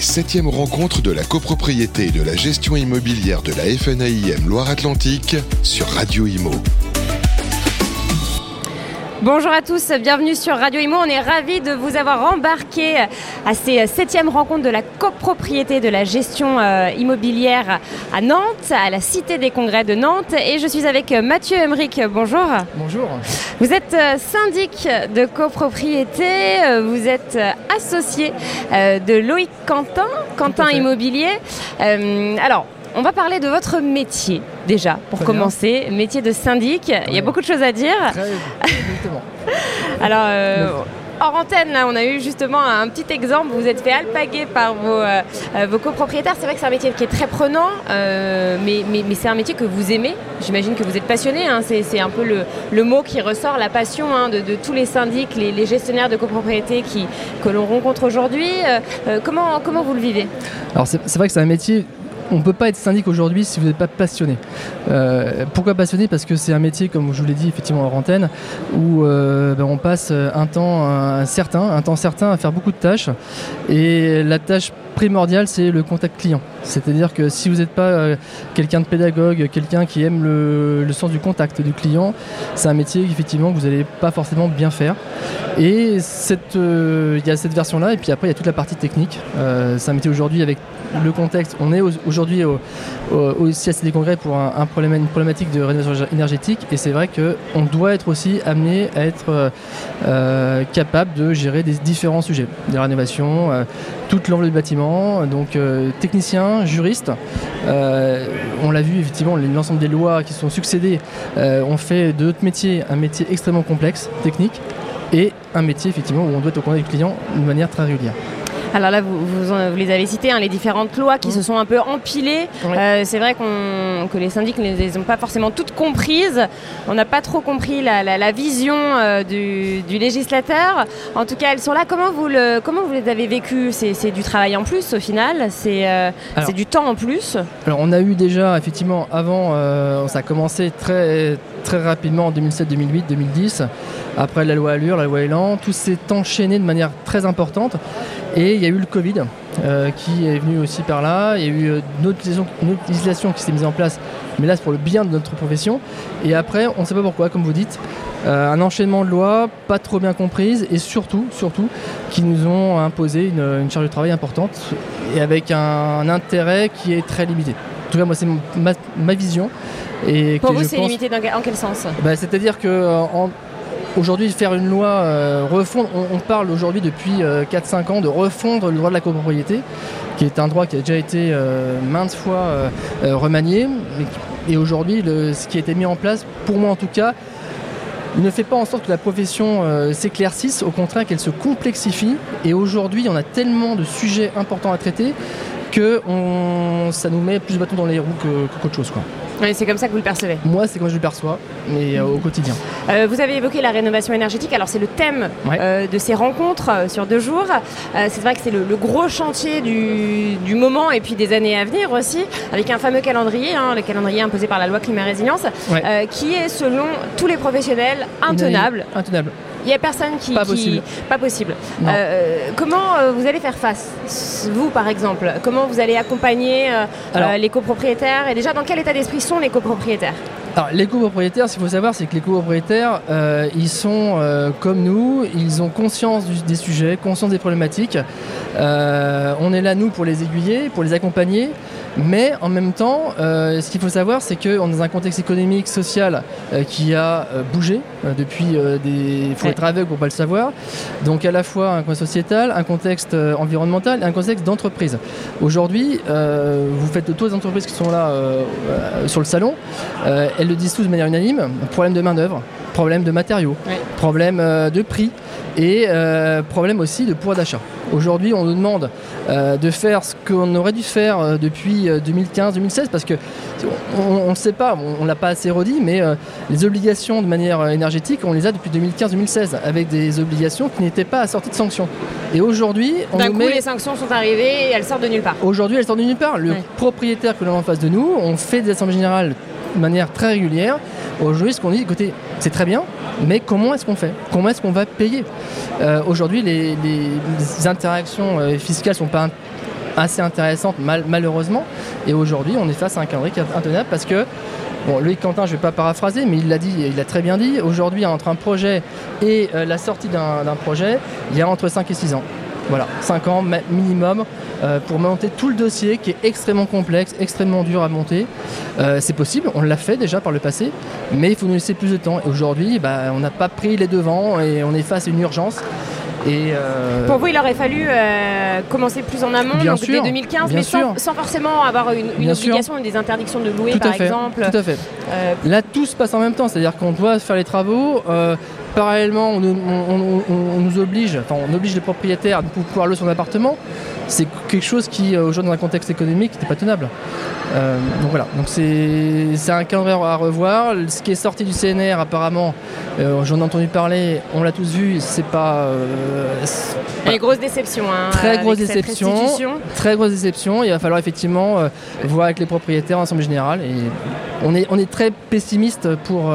les septièmes rencontres de la copropriété et de la gestion immobilière de la FNAIM Loire-Atlantique sur Radio Imo. Bonjour à tous, bienvenue sur Radio Imo. On est ravis de vous avoir embarqué à ces septièmes rencontres de la copropriété de la gestion euh, immobilière à Nantes, à la Cité des Congrès de Nantes. Et je suis avec Mathieu Emmerich. Bonjour. Bonjour. Vous êtes euh, syndic de copropriété, euh, vous êtes associé de Loïc Quentin, Quentin Immobilier. alors, on va parler de votre métier déjà, pour commencer. Métier de syndic, il y a beaucoup de choses à dire. Alors, euh, hors antenne, là, on a eu justement un petit exemple. Vous êtes fait alpaguer par vos, euh, euh, vos copropriétaires. C'est vrai que c'est un métier qui est très prenant, mais, mais, c'est un métier que vous aimez. J'imagine que vous êtes passionné. Hein. C'est un peu le, mot qui ressort, la passion hein, de, tous les syndics, les, gestionnaires de copropriété qui, que l'on rencontre aujourd'hui. comment, comment vous le vivez? Alors, c'est vrai que c'est un métier on ne peut pas être syndic aujourd'hui si vous n'êtes pas passionné. Euh, pourquoi passionné? Parce que c'est un métier, comme je vous l'ai dit effectivement en antenne, où euh, ben, on passe un temps certain, un temps certain à faire beaucoup de tâches. Et la tâche primordiale, c'est le contact client. C'est-à-dire que si vous n'êtes pas euh, quelqu'un de pédagogue, quelqu'un qui aime le, sens du contact du client, c'est un métier effectivement que vous n'allez pas forcément bien faire. Et il y a cette version-là, et puis après il y a toute la partie technique. c'est un métier aujourd'hui avec le contexte. On est aujourd'hui au, au, CSD Congrès pour un, problème, une problématique de rénovation énergétique et c'est vrai qu'on doit être aussi amené à être euh, euh, capable de gérer des différents sujets, des rénovations, euh, toute l'enveloppe du bâtiment, donc technicien, juriste. on l'a vu effectivement, l'ensemble des lois qui sont succédées ont fait de notre métier un métier extrêmement complexe, technique, et un métier effectivement où on doit être au contact du client de manière très régulière. Alors là, vous, vous, les avez citées, hein, les différentes lois qui mmh. se sont un peu empilées. Euh, c'est vrai que les syndics ne les ont pas forcément toutes comprises. On n'a pas trop compris la, vision euh, du, législateur. En tout cas, elles sont là. Comment vous, le, comment vous les avez vécues? C'est, du travail en plus au final C'est, euh, du temps en plus Alors on a eu déjà, effectivement, avant, ça a commencé très, très rapidement en 2007, 2008, 2010. Après la loi Allure, la loi Elan, tout s'est enchaîné de manière très importante. Et il y a eu le Covid euh, qui est venu aussi par là. Il y a eu euh, une autre, législation qui s'est mise en place, mais là c'est pour le bien de notre profession. Et après, on ne sait pas pourquoi, comme vous dites, euh, un enchaînement de lois pas trop bien comprises et surtout, surtout, qui nous ont imposé une, charge de travail importante et avec un, intérêt qui est très limité. En tout cas, moi, c'est ma, vision. Et Pour vous, c'est limité en quel sens? Bah, C'est-à-dire que Aujourd'hui, faire une loi, euh, refondre, on, parle aujourd'hui depuis 4-5 euh, ans de refondre le droit de la copropriété, qui est un droit qui a déjà été euh, maintes fois remanié. Et aujourd'hui, ce qui a été mis en place, pour moi en tout cas, ne fait pas en sorte que la profession s'éclaircisse, au contraire qu'elle se complexifie. Et aujourd'hui, on a tellement de sujets importants à traiter que ça nous met plus de bâtons dans les roues qu'autre chose. Quoi c'est comme ça que vous le percevez Moi, c'est comme je le perçois, mais euh, au quotidien. Euh, vous avez évoqué la rénovation énergétique. Alors, c'est le thème euh, de ces rencontres sur deux jours. c'est vrai que c'est le, gros chantier du, moment et puis des années à venir aussi, avec un fameux calendrier, hein, le calendrier imposé par la loi climat résilience, qui est, selon tous les professionnels, intenable. Intenable. Il n'y a personne qui. Pas possible. Pas possible. comment vous allez faire face, vous par exemple? Comment vous allez accompagner les copropriétaires? Et déjà, dans quel état d'esprit sont les copropriétaires? Alors, les copropriétaires, ce qu'il faut savoir, c'est que les copropriétaires, euh, ils sont euh, comme nous, ils ont conscience des sujets, conscience des problématiques. Euh, on est là, nous, pour les aiguiller, pour les accompagner. Mais en même temps, ce qu'il faut savoir, c'est qu'on est dans un contexte économique, social qui a bougé depuis des. Il faut être aveugle pour ne pas le savoir. Donc, à la fois un contexte sociétal, un contexte environnemental et un contexte d'entreprise. Aujourd'hui, vous faites toutes les entreprises qui sont là sur le salon elles le disent tous de manière unanime, problème de main-d'œuvre, problème de matériaux, problème euh, de prix et euh, problème aussi de pouvoir d'achat. Aujourd'hui, on nous demande euh, de faire ce qu'on aurait dû faire depuis 2015-2016 parce que on ne sait pas, on ne l'a pas assez redit, mais les obligations de manière énergétique, on les a depuis 2015-2016 avec des obligations qui n'étaient pas assorties de sanctions. Et aujourd'hui, on D'un coup, les sanctions sont arrivées et elles sortent de nulle part. Aujourd'hui, elles sortent de nulle part. Le propriétaire que l'on a en face de nous, on fait des assemblées générales de manière très régulière. Aujourd'hui, ce qu'on dit, écoutez, c'est très bien, mais comment est-ce qu'on fait? Comment est-ce qu'on va payer? Euh, Aujourd'hui, les, interactions euh, fiscales ne sont pas assez intéressantes malheureusement. Et aujourd'hui, on est face à un calendrier qui intenable parce que Bon, Loïc Quentin, je ne vais pas paraphraser, mais il l'a dit, il l'a très bien dit. Aujourd'hui, entre un projet et la sortie d'un projet, il y a entre 5 et 6 ans. Voilà, 5 ans minimum euh, pour monter tout le dossier qui est extrêmement complexe, extrêmement dur à monter. Euh, c'est possible, on l'a fait déjà par le passé, mais il faut nous laisser plus de temps. Et aujourd'hui, bah, on n'a pas pris les devants et on est face à une urgence. Et euh, Pour vous, il aurait fallu commencer plus en amont, donc dès 2015, mais sans, forcément avoir une, obligation et des interdictions de louer, par exemple. Tout à fait. Là, tout se passe en même temps, c'est-à-dire qu'on doit faire les travaux. Parallèlement, on, nous oblige, enfin, on oblige les propriétaires à pouvoir louer son appartement. C'est quelque chose qui, euh, aujourd'hui, dans un contexte économique, n'était pas tenable. Euh, donc voilà, donc c'est un calendrier à revoir. Ce qui est sorti du CNR, apparemment, euh, j'en ai entendu parler, on l'a tous vu, c'est pas. Une grosse déception. Hein, très grosse déception. Très grosse déception. Il va falloir effectivement voir avec les propriétaires en assemblée générale. Et on est, on est très pessimiste pour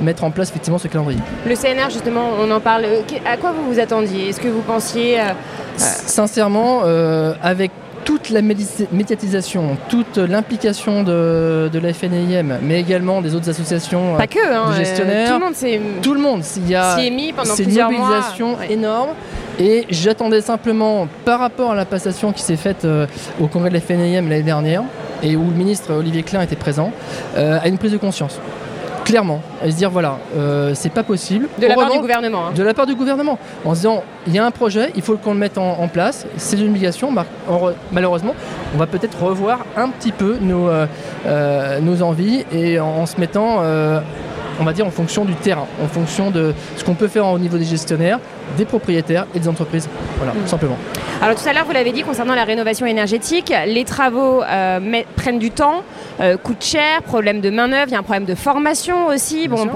mettre en place effectivement ce calendrier. Le CNR, justement, on en parle. À quoi vous vous attendiez? Est-ce que vous pensiez. Sincèrement, avec toute la médiatisation, toute l'implication de, la FNIM, mais également des autres associations Pas que, hein, de gestionnaires. tout le monde s'est Tout le monde. Il y a mis pendant une mobilisation énorme. Et j'attendais simplement, par rapport à la passation qui s'est faite euh, au congrès de la FNIM l'année dernière, et où le ministre Olivier Klein était présent, euh, à une prise de conscience clairement, et se dire voilà, euh, c'est pas possible. De la part du gouvernement. Hein. De la part du gouvernement, en se disant il y a un projet, il faut qu'on le mette en, place, c'est une obligation. Malheureusement, on va peut-être revoir un petit peu nos, euh, euh, nos envies et en, se mettant on va dire en fonction du terrain, en fonction de ce qu'on peut faire au niveau des gestionnaires, des propriétaires et des entreprises. Voilà, tout mm. simplement. Alors tout à l'heure, vous l'avez dit concernant la rénovation énergétique, les travaux euh, prennent du temps, euh, coûtent cher, problème de main-d'œuvre, il y a un problème de formation aussi. bon,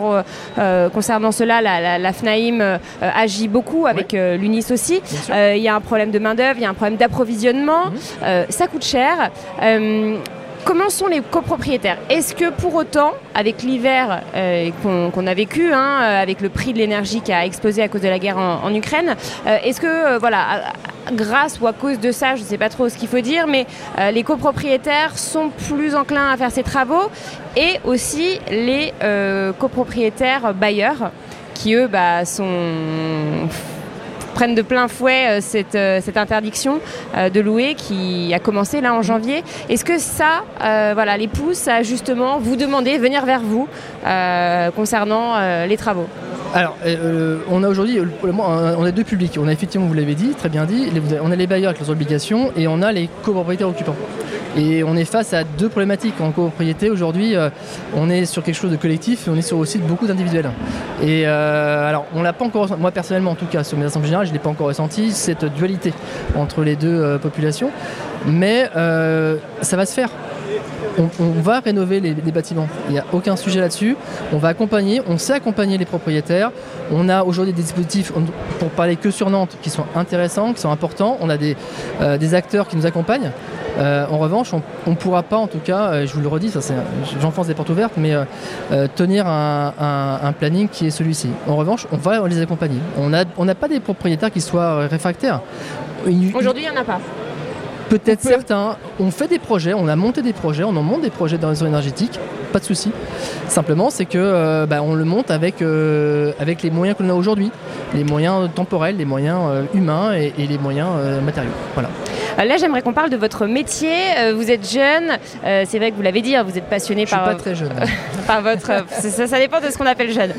euh, concernant cela, la, FNAIM agit beaucoup avec l'UNIS aussi. il y a un problème de main-d'œuvre, il y a un problème d'approvisionnement, mhm. ça coûte cher. Comment sont les copropriétaires Est-ce que pour autant, avec l'hiver euh, qu'on a vécu, hein, euh, avec le prix de l'énergie qui a explosé à cause de la guerre en, Ukraine, euh, est-ce que, voilà, grâce ou à cause de ça, je ne sais pas trop ce qu'il faut dire, mais les copropriétaires sont plus enclins à faire ces travaux et aussi les copropriétaires bailleurs qui, eux, bah, sont prennent de plein fouet euh, cette, euh, cette, interdiction euh, de louer qui a commencé là en janvier. Est-ce que ça voilà, les pousse à justement vous demander, venir vers vous concernant les travaux alors, on a aujourd'hui, on a deux publics. On a effectivement, vous l'avez dit, très bien dit, on a les bailleurs avec leurs obligations et on a les copropriétaires occupants. Et on est face à deux problématiques en copropriété. Aujourd'hui, euh, on est sur quelque chose de collectif et on est sur aussi beaucoup d'individuels. Et euh, alors, on l'a pas encore, moi personnellement en tout cas, sur mes assemblées générales, je n'ai pas encore ressenti cette dualité entre les deux euh, populations. Mais ça va se faire. On, va rénover les, bâtiments. Il n'y a aucun sujet là-dessus. On va accompagner, on sait accompagner les propriétaires. On a aujourd'hui des dispositifs, pour parler que sur Nantes, qui sont intéressants, qui sont importants. On a des, des acteurs qui nous accompagnent. Euh, en revanche, on ne pourra pas, en tout cas, euh, je vous le redis, j'enfonce des portes ouvertes, mais euh, tenir un, planning qui est celui-ci. En revanche, on va les accompagner. On n'a pas des propriétaires qui soient réfractaires. Aujourd'hui, il n'y en a pas. Peut-être certains. On fait des projets, on a monté des projets, on en monte des projets dans les réseau énergétique, pas de souci. Simplement, c'est que bah, on le monte avec, avec les moyens que l'on a aujourd'hui, les moyens temporels, les moyens humains et, et, les moyens matériaux. Voilà. Euh, là, j'aimerais qu'on parle de votre métier. Euh, vous êtes jeune, euh, c'est vrai que vous l'avez dit, hein, vous êtes passionné Je par. Suis pas très jeune. par votre. Ça, dépend de ce qu'on appelle jeune.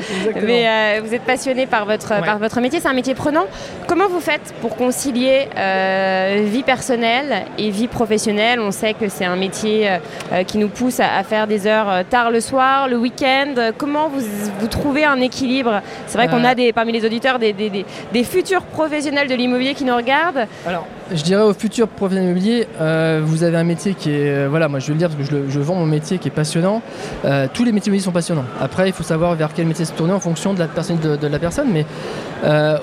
Mais vous êtes passionné par votre, par votre métier. C'est un métier prenant. Comment vous faites pour concilier vie personnelle et vie professionnelle? On sait que c'est un métier qui nous pousse à, faire des heures tard le soir, le week-end. Comment vous, vous trouvez un équilibre? C'est vrai qu'on a des, parmi les auditeurs des, des, des futurs professionnels de l'immobilier qui nous regardent. Alors, je dirais aux futurs professionnels immobiliers, euh, vous avez un métier qui est, euh, voilà, moi je veux le dire parce que je, vends mon métier qui est passionnant. Euh, tous les métiers immobiliers sont passionnants. Après, il faut savoir vers quel métier se tourner en fonction de la personne, de, la personne. Mais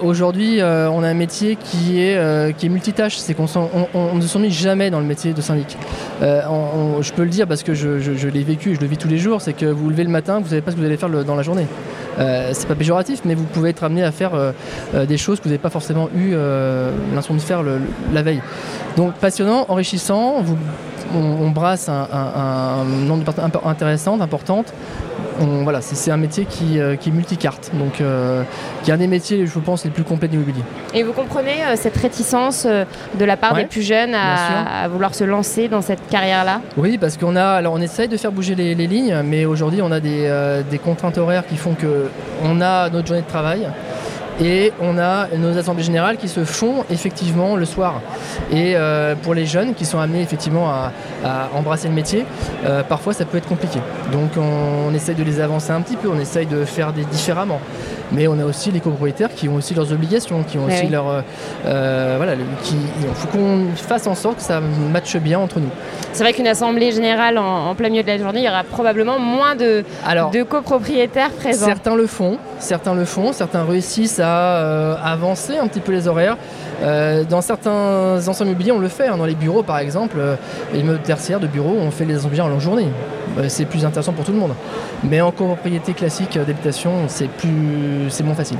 aujourd'hui, on a un métier qui est, qui est multitâche. C'est qu'on on, ne s'ennuie jamais dans le métier de syndic. je peux le dire parce que je, l'ai vécu, je le vis tous les jours. C'est que vous vous levez le matin, vous ne savez pas ce que vous allez faire dans la journée. C'est pas péjoratif, mais vous pouvez être amené à faire des choses que vous n'avez pas forcément eu l'intention de faire la veille. Donc passionnant, enrichissant, vous, on, brasse un, nombre de personnes intéressantes, importantes. voilà, c'est un métier qui, euh, qui est multicarte, donc euh, qui est un des métiers, je pense, les plus complets de l'immobilier. Et vous comprenez euh, cette réticence de la part des plus jeunes à, vouloir se lancer dans cette carrière-là? Oui, parce qu'on a, alors on essaye de faire bouger les, lignes, mais aujourd'hui on a des, des contraintes horaires qui font que on a notre journée de travail. Et on a nos assemblées générales qui se font effectivement le soir. Et euh, pour les jeunes qui sont amenés effectivement à, embrasser le métier, euh, parfois ça peut être compliqué. Donc on, essaye de les avancer un petit peu, on essaye de faire des différemment. Mais on a aussi les copropriétaires qui ont aussi leurs obligations, qui ont aussi leur. Euh, voilà, il faut qu'on fasse en sorte que ça matche bien entre nous. C'est vrai qu'une assemblée générale en, plein milieu de la journée, il y aura probablement moins de, de copropriétaires présents. Certains le font, certains le font, certains réussissent à avancer un petit peu les horaires. Euh, dans certains ensembles immobiliers, on le fait. Hein. Dans les bureaux, par exemple, euh, les immeubles tertiaires de bureaux, on fait les ensembles en longue journée. Euh, c'est plus intéressant pour tout le monde. Mais en copropriété classique d'habitation, c'est plus, c'est moins facile.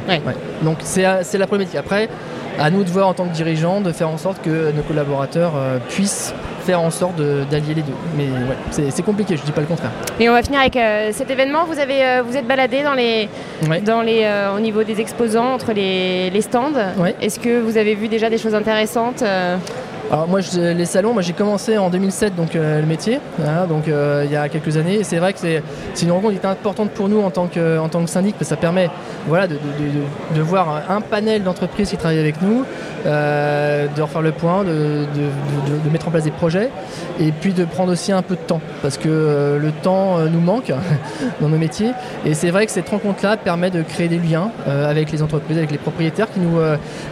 Donc c'est la problématique. Après, à nous de voir en tant que dirigeants, de faire en sorte que nos collaborateurs puissent faire en sorte d'allier les deux. Mais ouais, c'est compliqué, je dis pas le contraire. Et on va finir avec euh, cet événement. Vous avez, euh, vous êtes baladé dans les, dans les, euh, au niveau des exposants entre les, les stands. Est-ce que vous avez vu déjà des choses intéressantes alors moi, les salons, moi j'ai commencé en 2007 donc le métier, donc il y a quelques années. Et c'est vrai que c'est une rencontre qui est importante pour nous en tant que en tant que syndic, parce que ça permet voilà de, de, de, voir un panel d'entreprises qui travaillent avec nous, de refaire le point, de, mettre en place des projets, et puis de prendre aussi un peu de temps, parce que euh, le temps euh, nous manque dans nos métiers. Et c'est vrai que cette rencontre-là permet de créer des liens euh, avec les entreprises, avec les propriétaires qui, nous,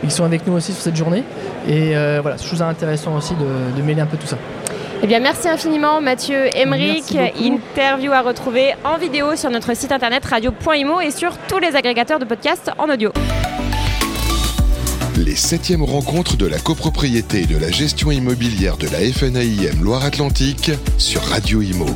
sont avec nous aussi sur cette journée. Et voilà, trouve ça intéressant aussi de, mêler un peu tout ça. Eh bien, merci infiniment Mathieu Emmerich. Interview à retrouver en vidéo sur notre site internet radio.imo et sur tous les agrégateurs de podcasts en audio les septièmes rencontres de la copropriété et de la gestion immobilière de la FNAIM Loire-Atlantique sur Radio Imo.